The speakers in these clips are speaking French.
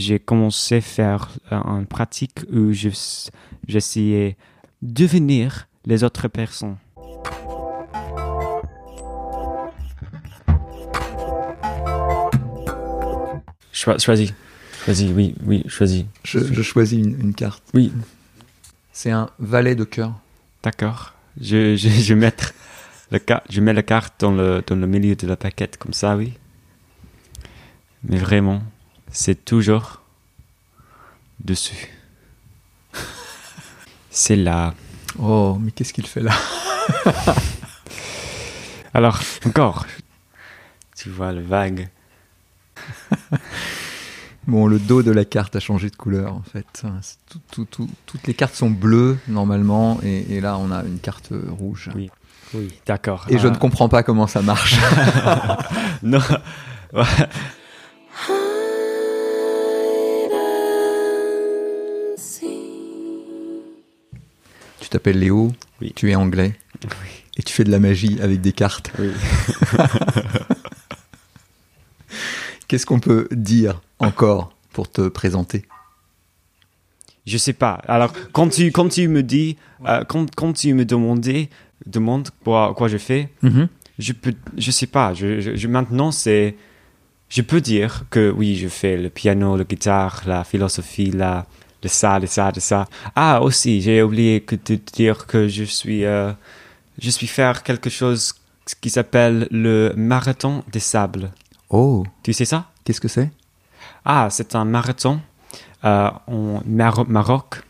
j'ai commencé à faire euh, une pratique où je- j'essayais devenir les autres personnes. Choi- choisis. Choisis, oui, oui, choisis. Je, je choisis une, une carte. Oui, C'est un valet de cœur. d'accord. Je, je, je, mettre le ca- je mets la carte dans le, dans le milieu de la paquette, comme ça, oui. Mais vraiment, c'est toujours dessus. C'est là. Oh, mais qu'est-ce qu'il fait là? Alors, encore. Tu vois le vague. Bon, le dos de la carte a changé de couleur en fait. C'est tout- tout- tout- toutes les cartes sont bleues normalement et, et là on a une carte rouge. Oui. Oui, d'accord. Et je Ah, ne comprends pas comment ça marche. Non. Tu t'appelles Léo, Oui. tu es anglais et tu fais de la magie avec des cartes. Oui. Qu'est-ce qu'on peut dire encore pour te présenter? Je sais pas. Alors, quand tu, quand tu me dis, euh, quand, quand tu me demandais, demande quoi, quoi je fais, je peux, je sais pas. Je, je- je- maintenant, c'est, je peux dire que oui, je fais le piano, la guitare, la philosophie, la, le ça, le ça, le ça. Ah, aussi, j'ai oublié que de te dire que je suis, euh, je suis faire quelque chose qui s'appelle le marathon des sables. Oh, Tu sais ça? qu'est-ce que c'est? Ah, c'est un marathon euh, en Mar- Maroc.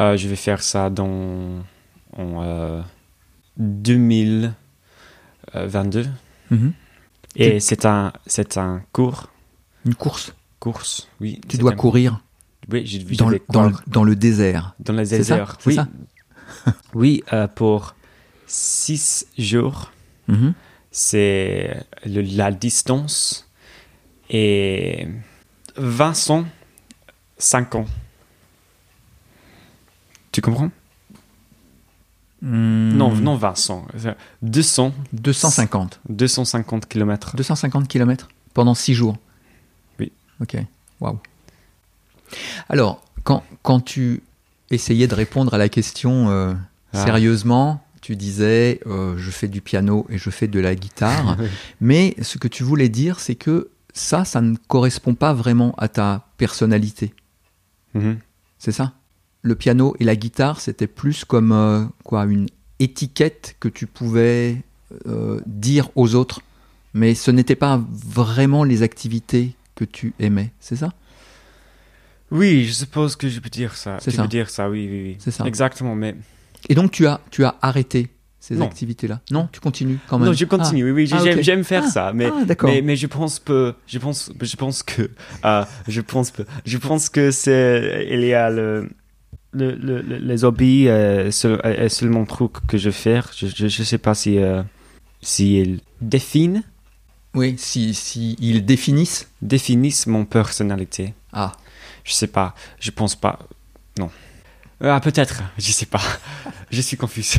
Euh, je vais faire ça dans en euh, 2022 Mhm. et c'est un c'est un cours Une course? course oui Tu dois un- courir oui je, je dans, le, dans, le, courir dans le désert. ça oui ça oui euh, pour six jours Mhm. c'est la distance et Vincent 5 ans tu comprends? Hmm. Non, non, Vincent. 200, 250. 250 km. 250 km pendant 6 jours. Oui. Ok. Waouh. Alors, quand, quand tu essayais de répondre à la question euh, Ah. sérieusement, tu disais euh, je fais du piano et je fais de la guitare, mais ce que tu voulais dire, c'est que ça, ça ne correspond pas vraiment à ta personnalité. Mhm. C'est ça? Le piano et la guitare, c'était plus comme euh, quoi une étiquette que tu pouvais euh, dire aux autres, mais ce n'était pas vraiment les activités que tu aimais, c'est ça? Oui, je suppose que je peux dire ça. C'est ça. peux dire ça, oui, oui, oui. C'est ça. Exactement, mais... Et donc tu as, tu as arrêté ces activités-là? Non, tu continues quand même? Non, je continue, oui, oui, Ah, j'aime ok. j'aime faire Ah, ça, mais... ah, d'accord. Mais, mais je pense peu, je pense, je pense que, euh, je pense peu, je pense que c'est, il y a le, le, le- le- les hobbies, euh, seul- est seulement truc que je fais. Je, je, je sais pas si, euh, si ils définissent, Oui, si, si ils définissent. définissent mon personnalité. Ah, Je sais pas. Je pense pas. Non. Ah, peut-être. Je sais pas. Je suis confus.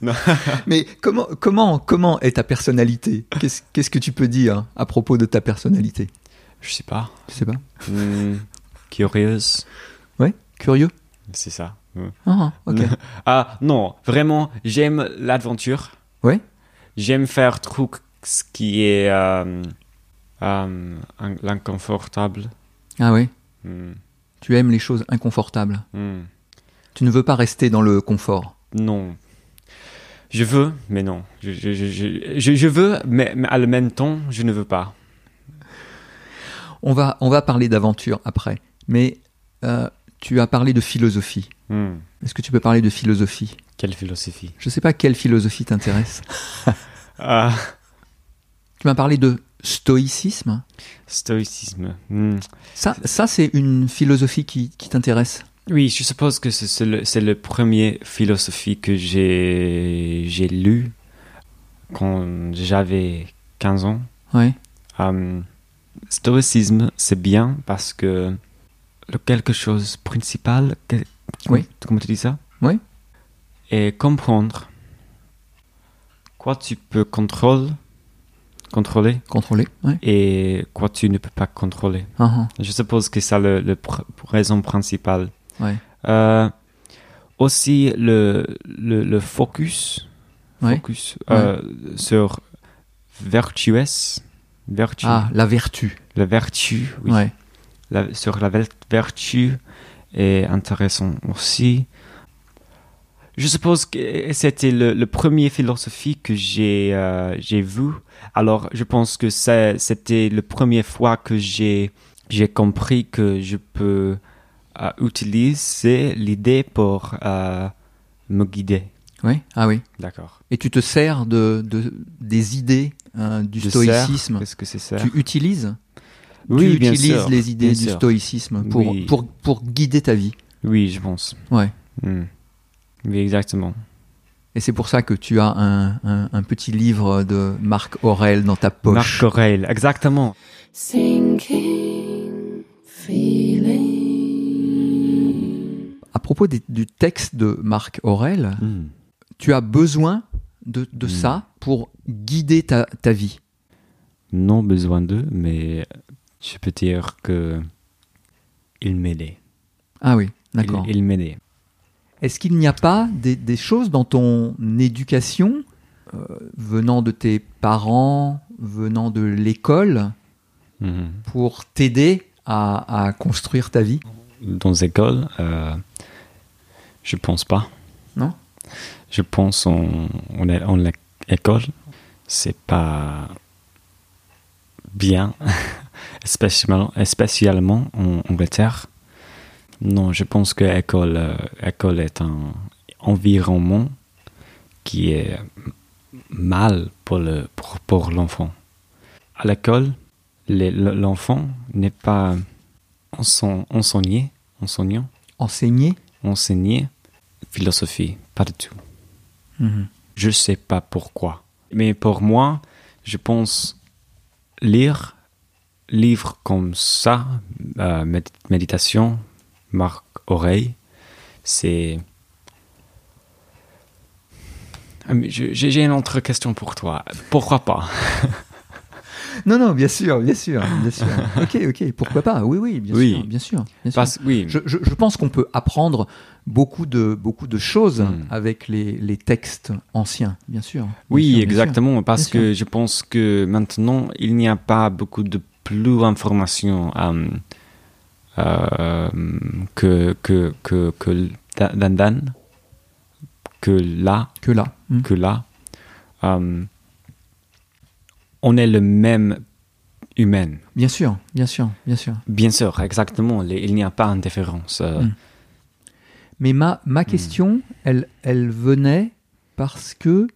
mais comment, comment, comment est ta personnalité? Qu'est-ce que tu peux dire à propos de ta personnalité? Je sais pas. Je sais pas? Hmm, curieuse. Curieux? C'est ça. Hmm. Ah, ok. Ah, non. Vraiment, j'aime l'aventure. Ouais? J'aime faire truc ce qui est euh, euh, in- l'inconfortable. Ah ouais Hmm, Tu aimes les choses inconfortables. hmm. Tu ne veux pas rester dans le confort. Non. Je veux, mais non. Je, je, je, je, veux, mais, mais à le même temps, je ne veux pas. On va, on va parler d'aventure après. Mais euh, tu as parlé de philosophie. Hmm. Est-ce que tu peux parler de philosophie? Quelle philosophie? Je ne sais pas quelle philosophie t'intéresse. Ah, Tu m'as parlé de stoïcisme? stoïcisme. Hmm. Ça, ça c'est une philosophie qui, qui t'intéresse? Oui, je suppose que c'est le, le premier philosophie que j'ai lu quand j'avais 15 ans. Ouais. Euh, stoïcisme, c'est bien parce que le quelque chose principal, que- Oui. comment tu dis ça? Oui. Et comprendre quoi tu peux contrôler Contrôler. Contrôler, ouais. Et quoi tu ne peux pas contrôler. Ah, Je suppose que c'est la le, pr- raison principale. ah, ouais. Euh, aussi le, le, le focus, Ouais. focus euh, sur vertuous, vertu, Ah, la vertu. la vertu, oui. La- sur la vertu est intéressant aussi. Je suppose que c'était le, le premier philosophie que j'ai euh, vu. Alors, je pense que c'était la première fois que j'ai compris que je peux euh, utiliser l'idée pour euh, me guider. Ouais. Ah oui. D'accord. Et tu te sers de, de des idées hein, du Je stoïcisme. Qu'est-ce que c'est ça Tu utilises Oui, tu bien utilises sûr, les idées bien du sûr. stoïcisme pour, Oui. pour, pour guider ta vie. Oui, je pense. Ouais. Hmm. Oui, exactement. Et c'est pour ça que tu as un, un, un petit livre de Marc Aurel dans ta poche. Marc Aurèle, exactement. Sinking feeling. À propos des- du texte de Marc Aurel, Hmm. tu as besoin de, de Mm. ça pour guider ta, ta vie. non besoin d'eux, mais je peux dire que il m'aidait. Ah oui, Il, d'accord. il m'aidait. Est-ce qu'il n'y a pas des, des choses dans ton éducation, euh, venant de tes parents, venant de l'école, Mhm. pour t'aider à, à construire ta vie? Dans les écoles, euh, je pense pas. Non? Je pense en, en, en l'école, c'est pas bien, spécialement, spécialement en Angleterre. Non, je pense que l'école euh, école est un environnement qui est mal pour le pour, pour l'enfant. À l'école, l'enfant n'est pas enseign- enseigné, enseignant, Enseigner enseigné philosophie, pas du tout. Mhm. Je sais pas pourquoi. Mais pour moi, je pense lire livres comme ça, euh, méd- méditation, Marc Oreille, c'est. Ah, J'ai une autre question pour toi. Pourquoi pas? Non, non, bien sûr, bien sûr, bien sûr. ok, ok, pourquoi pas? Oui, oui, bien Oui. sûr, bien sûr. bien sûr. Parce oui, Je, je- je pense qu'on peut apprendre beaucoup de, beaucoup de choses Mm. avec les, les textes anciens, bien sûr. Bien Oui, sûr, bien sûr. exactement, parce que je pense que maintenant, il n'y a pas beaucoup de plus d'informations euh, que, que, que, que Dan, Dan, que là, Que là. Mm. que là. Euh, on est le même humain. Bien sûr, bien sûr, bien sûr. Bien sûr, exactement, les- il n'y a pas de différence. euh, Mm. Mais ma, ma question, elle, elle venait parce que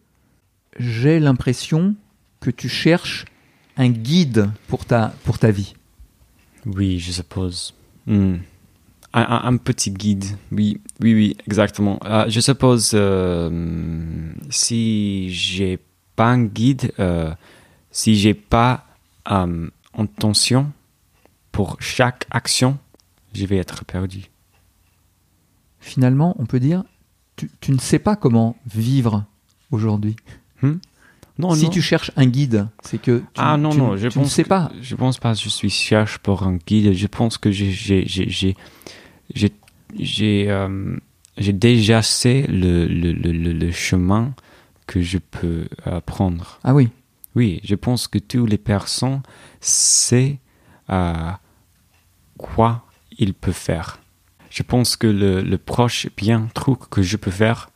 j'ai l'impression que tu cherches un guide pour ta, pour ta vie. Oui, je suppose. Hmm. Un, un- un petit guide, oui, oui, oui, exactement. Euh, je suppose euh, si j'ai pas un guide, euh, si j'ai pas euh, intention pour chaque action, je vais être perdu. Finalement, on peut dire, tu, tu ne sais pas comment vivre aujourd'hui. Non, si non. tu cherches un guide, c'est que tu, ah non, tu- non, je tu ne pense sais que- pas. Je pense pas que je suis cherche pour un guide. Je pense que j'ai j'ai j'ai j'ai j'ai j'ai euh, déjà sais le, le, le, le, le chemin que je peux euh, prendre. Ah oui, Oui, je pense que toutes les personnes savent euh, quoi ils peuvent faire. Je pense que le, le proche bien truc que je peux faire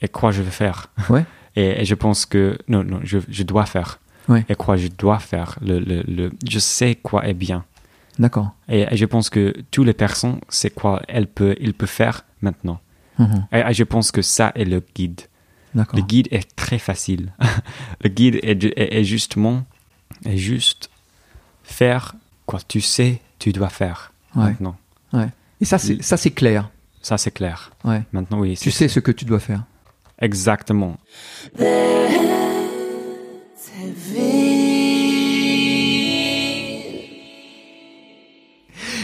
et quoi je veux faire. Ouais. Et, et je pense que non, non, je, je dois faire. Ouais. Et quoi je dois faire. Le, le, le, je sais quoi est bien. d'accord. Et, et je pense que toutes les personnes, c'est quoi elles peuvent, ils peuvent faire maintenant. Mhm, Et, et je pense que ça est le guide. D'accord. Le guide est très facile. le guide est, est- est justement est juste faire quoi tu sais tu dois faire Ouais. maintenant. Et ça, c'est ça, c'est clair. Ça c'est clair. Ouais. Maintenant oui. Tu sais ce que tu dois faire. Exactement.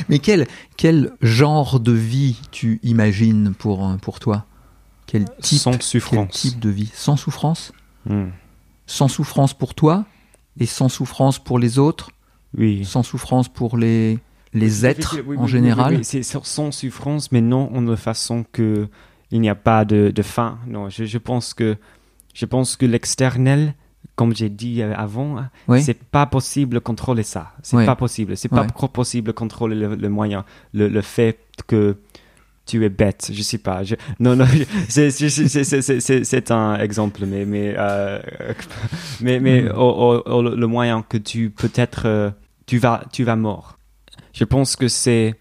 Mais quel, quel genre de vie tu imagines pour, euh, pour toi? Quel type, Sans quel souffrance. type de vie? Sans souffrance? Hmm. Sans souffrance pour toi et sans souffrance pour les autres, Oui. sans souffrance pour les, les êtres Oui, oui, en oui, général? C'est sans- sans souffrance, mais non en de façon que il n'y a pas de, de fin. Non, je, je pense que je pense que l'externel, comme j'ai dit euh, avant, Oui. c'est pas possible de contrôler ça. C'est Oui. pas possible. C'est pas Ouais. pro- possible de contrôler le, le moyen, le, le fait que tu es bête. Je sais pas. Je, non, non. c'est- un exemple, mais mais euh, mais mais Mm. au- au- au- le moyen que tu peut-être euh, tu vas tu vas mort. Je pense que c'est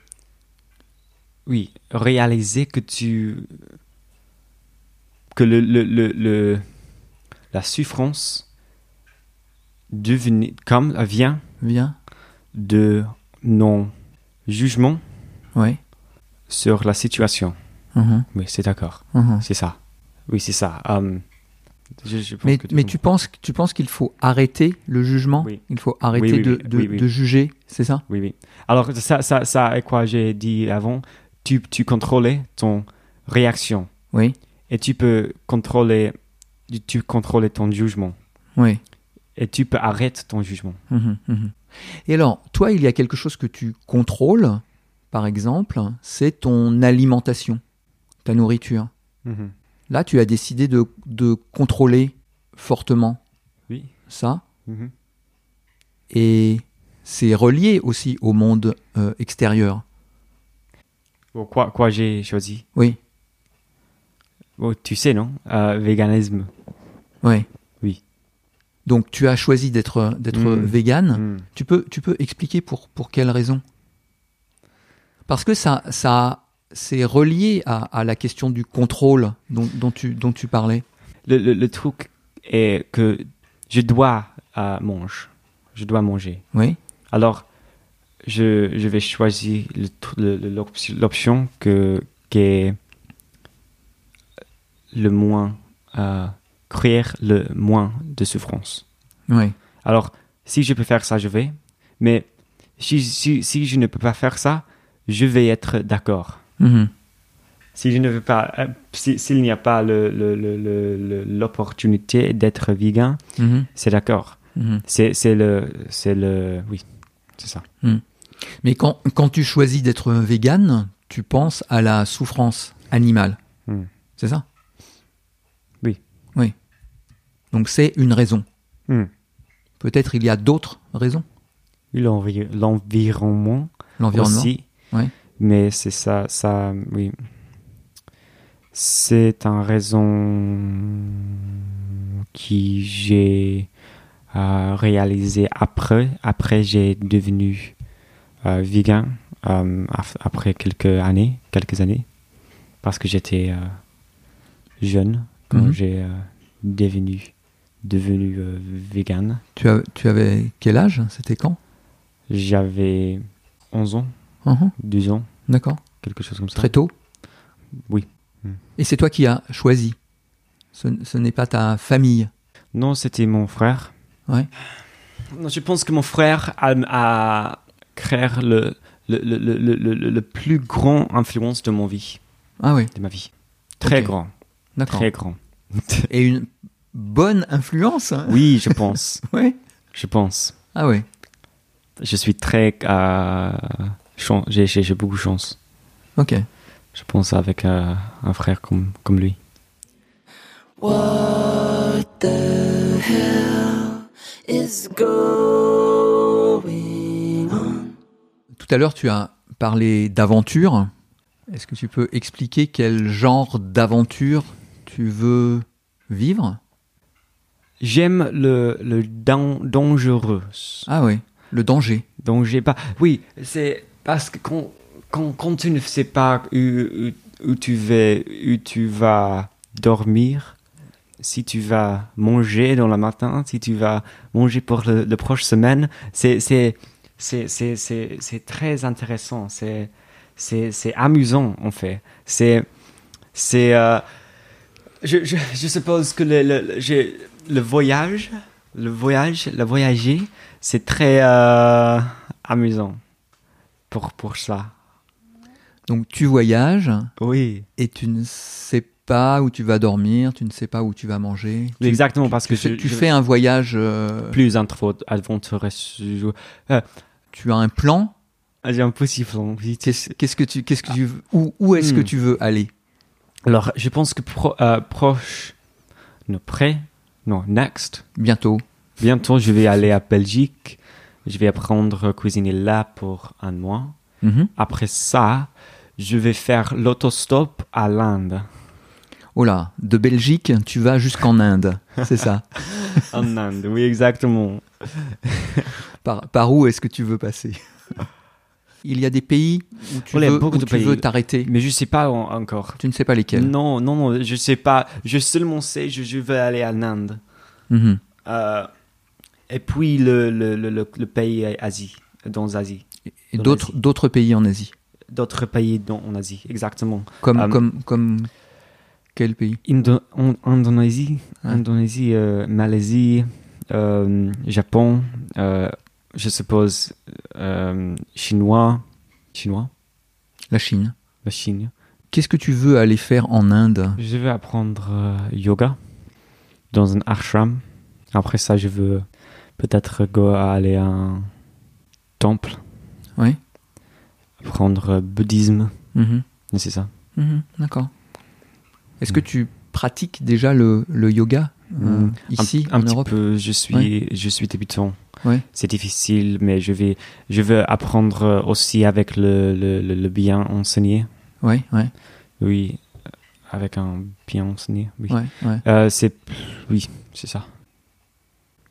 oui réaliser que tu que le le, le, le- la souffrance comme vient Viens. de non jugement Oui. sur la situation. Mhm, Oui, c'est d'accord. mhm. C'est ça. Oui, c'est ça. Je- je pense Mais, que mais tu penses, tu penses qu'il faut arrêter le jugement? Oui. Il faut arrêter Oui, oui, de, de- juger, c'est ça? Oui, oui. Alors, ça, ça, ça est quoi j'ai dit avant. Tu, tu contrôlais ton réaction Oui. et tu peux contrôler, tu contrôler ton jugement Oui. et tu peux arrêter ton jugement. Mhm, mhm. Et alors, toi, il y a quelque chose que tu contrôles, par exemple, c'est ton alimentation, ta nourriture. Mhm. Là, tu as décidé de, de contrôler fortement Oui. ça, et c'est relié aussi au monde euh, extérieur. Bon, quoi, quoi j'ai choisi? Oui, Bon, Tu sais, non? Euh, Véganisme. oui. Oui. Donc, tu as choisi d'être d'être Mm. vegan. Mhm. Tu peux, tu peux expliquer pour, pour quelle raison? Parce que ça, ça c'est relié à, à la question du contrôle dont, dont, tu, dont tu parlais. Le, le, le truc est que je dois euh, manger. Je dois manger. Oui, Alors, je, je vais choisir l'option que, qui est le moins, euh, créer le moins de souffrance. oui, Alors, si je peux faire ça, je vais. Mais si, si, si je ne peux pas faire ça, je vais être d'accord. Mhm. Si je ne veux pas, euh, si- s'il n'y a pas le- le- le- le- le- l'opportunité d'être vegan, Mhm. c'est d'accord. Mhm. C'est c'est le, c'est le, oui, c'est ça. Mais quand, quand tu choisis d'être vegan, tu penses à la souffrance animale. Hmm. C'est ça? Oui. Oui. Donc c'est une raison. Hmm. Peut-être il y a d'autres raisons? L'envi- L'environnement L'environnement. aussi. Ouais. Mais c'est ça, ça, oui. C'est une raison qui j'ai euh, réalisé après. Après, j'ai devenu vegan euh, af- après quelques années, quelques années, parce que j'étais euh, jeune quand Mhm. j'ai euh, devenu devenu euh, vegan. Tu, as- tu avais quel âge? C'était quand? J'avais 11 ans, Mhm. 12 ans, D'accord. quelque chose comme ça. Très tôt? Oui. Hmm. Et c'est toi qui as choisi? Ce, ce n'est pas ta famille? Non, c'était mon frère. Ouais. Non, je pense que mon frère a, a créé le, le, le, le, le, le- le plus grand influence de mon vie, Ah oui, de ma vie. Très grand, d'accord. très grand. Et une bonne influence hein Oui, je pense, Ouais. je pense. Ah oui. Je suis très euh, j'ai j'ai j'ai beaucoup de chance. Ok. Je pense avec euh, un frère comme comme lui. What the hell is going on? Tout à l'heure, tu as parlé d'aventure. Est-ce que tu peux expliquer quel genre d'aventure tu veux vivre? J'aime le le dan- dangereux. Ah oui, le danger. J'ai pas. Oui, c'est parce que quand, quand, quand tu ne sais pas où, où, où tu vas, où tu vas dormir, si tu vas manger dans le matin, si tu vas manger pour le prochaine semaine, c'est c'est c'est c'est c'est c'est très intéressant. C'est c'est c'est amusant en fait. C'est c'est euh, je, je, je suppose que le, le, le- voyage, le voyage, le voyager, c'est très euh, amusant pour, pour ça. Donc tu voyages Oui. et tu ne sais pas où tu vas dormir, tu ne sais pas où tu vas manger. Tu- Exactement, parce tu, que je, tu je- fais un voyage, euh, plus aventureux. Euh, tu as un plan. J'ai un possible. oui. Qu'est-ce que tu, qu'est-ce que tu, veux- où, où est-ce que Hmm. tu veux aller? Alors, je pense que pro- euh, proche, non, près, non, next. bientôt Bientôt, je vais aller à Belgique. Je vais apprendre à cuisiner là pour un mois. Mhm. Après ça, je vais faire l'autostop à l'Inde. Oh là, de Belgique, tu vas jusqu'en Inde, c'est ça. En Inde, oui, exactement. Par, par où est-ce que tu veux passer? Il y a des pays où tu veux, où tu t'arrêter? Mais je sais pas en- encore. Tu ne sais pas lesquels? Non, non, non, je sais pas. Je seulement sais, je, je veux aller en Inde. Mhm. Euh, et puis le, le, le, pays Asie, dans Asie. Et Dans d'autres, l'Asie. d'autres pays en Asie? D'autres pays dans, en Asie, exactement. Comme, Euh, comme, comme quel pays Indo- en- Indonésie. Indonésie, euh, Malaisie, euh, Japon, euh, je suppose chinois, chinois, La Chine. la Chine. Qu'est-ce que tu veux aller faire en Inde? Je vais apprendre yoga dans un ashram. Après ça, je veux peut-être aller à un temple, Oui. apprendre bouddhisme. Mhm. C'est ça. Mhm, D'accord. Est-ce que tu pratiques déjà le, le yoga euh, Mm. ici un, un en petit Europe peu. Je suis, je suis débutant. Ouais. C'est difficile, mais je vais, je veux apprendre euh, aussi avec le, le, le, bien enseigné. Oui, ouais, Oui, euh, avec un bien enseigné. Oui. ouais, ouais. Euh, c'est, oui, c'est ça.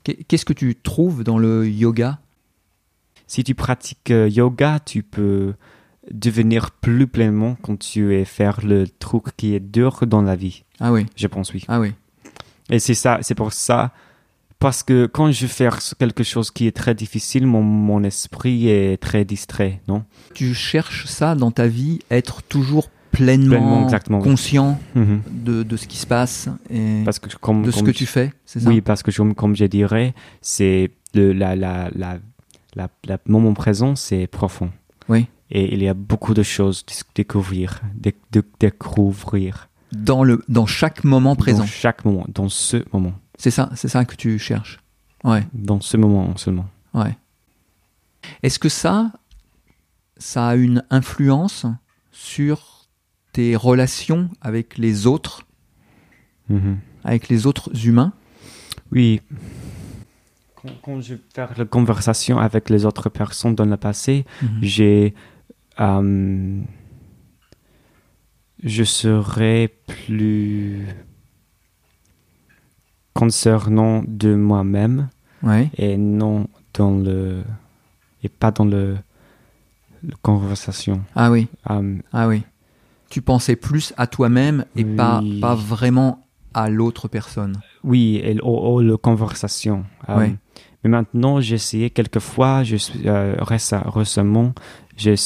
Qu'est- Qu'est-ce que tu trouves dans le yoga? Si tu pratiques yoga, tu peux devenir plus pleinement quand tu es faire le truc qui est dur dans la vie. Ah oui, Je pense oui. ah oui. Et c'est ça, c'est pour ça. Parce que quand je fais quelque chose qui est très difficile, mon, mon esprit est très distrait, non? Tu cherches ça dans ta vie, être toujours pleinement, Pleinement, exactement, conscient Mhm. de, de ce qui se passe et Parce que comme, de ce comme que je- tu fais, c'est ça? Oui, parce que comme, comme je dirais, c'est le la, la, la moment présent, c'est profond. Oui. Et il y a beaucoup de choses à découvrir, de, de découvrir dans, le, dans chaque moment présent. dans chaque moment, dans ce moment, C'est ça, c'est ça que tu cherches. Ouais, dans ce moment seulement. ouais. Est-ce que ça, ça a une influence sur tes relations avec les autres, Mhm. avec les autres humains? Oui. Quand, quand je fais la conversation avec les autres personnes dans le passé, j'ai. Euh, je serai plus concernant de moi-même Ouais, et non dans le. et pas dans le. conversation. ah oui, Euh, ah oui. Tu pensais plus à toi-même et pas, Oui. pas vraiment à l'autre personne. Oui, et au, au- la conversation. Ouais. Mais maintenant, j'ai essayé quelquefois, je suis, euh, réce- récemment, j'ai,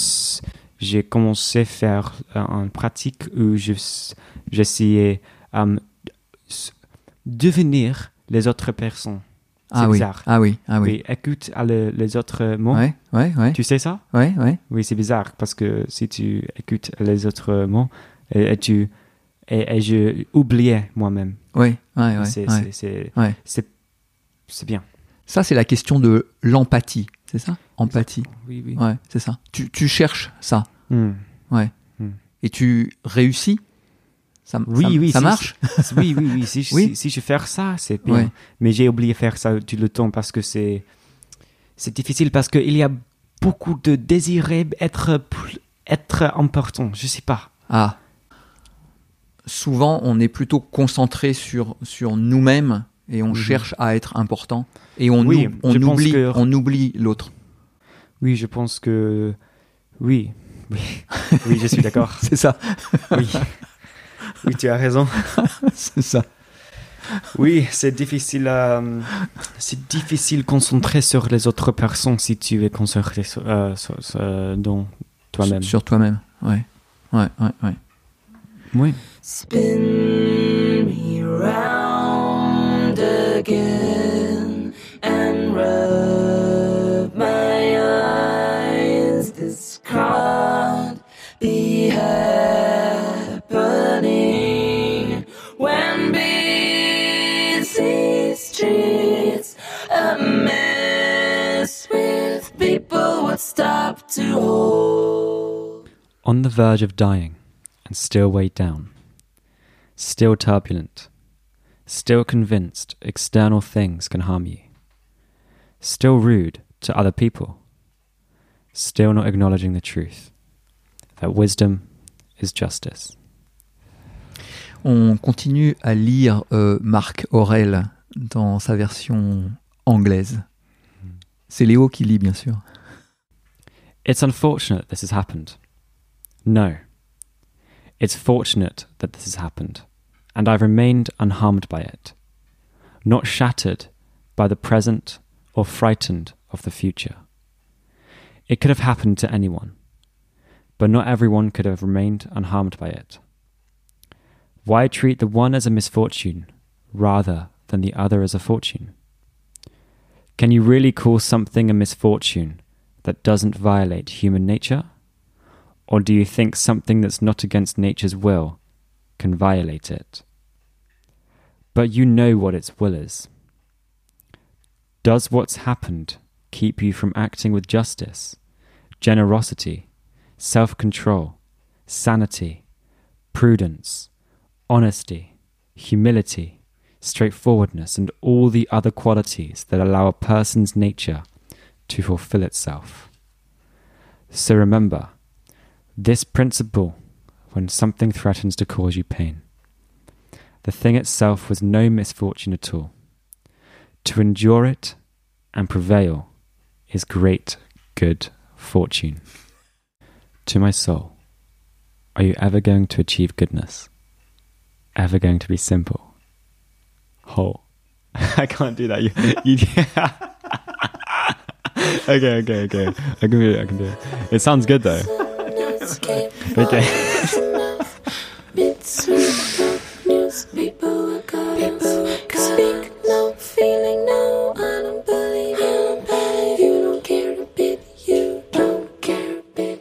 commencé à faire euh, une pratique où je j'essayais euh, s- devenir les autres personnes. Ah oui, bizarre. ah oui, ah oui. Oui, écoute à le- les autres mots. Ouais, ouais, ouais, Tu sais ça? Ouais, ouais. Oui, c'est bizarre parce que si tu écoutes les autres mots et, et tu et, et je oubliais moi-même. Ouais, ouais, ouais, c'est, ouais. c'est bien. Ça, c'est la question de l'empathie, c'est ça? Empathie. Oui, oui. Ouais, c'est ça. Tu, tu cherches ça, Hmm. et tu réussis? Ça, Oui, ça, oui, ça si, marche? si- oui, oui, oui. Si, Oui. Si, si je fais ça, c'est bien. Ouais. Mais j'ai oublié de faire ça tout le temps parce que c'est, c'est difficile parce qu'il y a beaucoup de désirer être, plus- être important. Je sais pas. Ah. Souvent, on est plutôt concentré sur, sur nous-mêmes et on Mhm. cherche à être important et on, Oui, ou- on je pense oublie, que- on oublie l'autre. Oui, je pense que. Oui. Oui, oui je suis d'accord. C'est ça. Oui. Oui, tu as raison. c'est ça. Oui, c'est difficile à. C'est difficile de concentrer sur les autres personnes si tu es concentré sur, euh, sur- sur- dans toi-même. Sur toi-même. Ouais. Ouais, ouais, ouais. Oui. Spin On the verge of dying and still weighed down, still turbulent, still convinced external things can harm you, still rude to other people, still not acknowledging the truth that wisdom is justice. On continue à lire euh, Marc Aurel dans sa version anglaise. Mm-hmm. C'est Léo qui lit, bien sûr. It's unfortunate this has happened. No. It's fortunate that this has happened, and I've remained unharmed by it, not shattered by the present or frightened of the future. It could have happened to anyone, but not everyone could have remained unharmed by it. Why treat the one as a misfortune rather than the other as a fortune? Can you really call something a misfortune that doesn't violate human nature? Or do you think something that's not against nature's will can violate it? But you know what its will is. Does what's happened keep you from acting with justice, generosity, self control, sanity, prudence, honesty, humility, straightforwardness, and all the other qualities that allow a person's nature to fulfill itself? So remember, this principle when something threatens to cause you pain. The thing itself was no misfortune at all. To endure it and prevail is great good fortune. To my soul, are you ever going to achieve goodness? Ever going to be simple? Whole. I can't do that. You, you okay, okay, okay. I can do it. I can do it. It sounds good though. Okay. It's newspaper accounts. Speak no feeling no. I don't believe you. If you don't care a bit, you don't care a bit.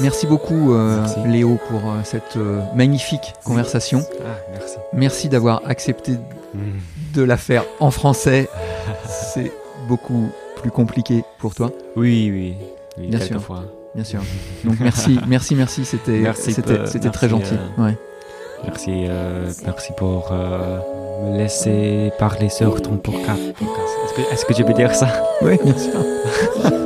Merci beaucoup, euh, Merci. Léo, pour euh, cette euh, magnifique conversation. Ah, merci. Merci d'avoir accepté de la faire en français. C'est beaucoup plus compliqué pour toi, Oui, oui. oui Bien sûr. quelquefois. Bien sûr. Donc merci, merci, merci. C'était, c'était, c'était très gentil. euh, Ouais. Merci, euh, merci pour euh, me laisser parler sur ton podcast. Est-ce que, est-ce que je peux dire ça? Oui, bien sûr.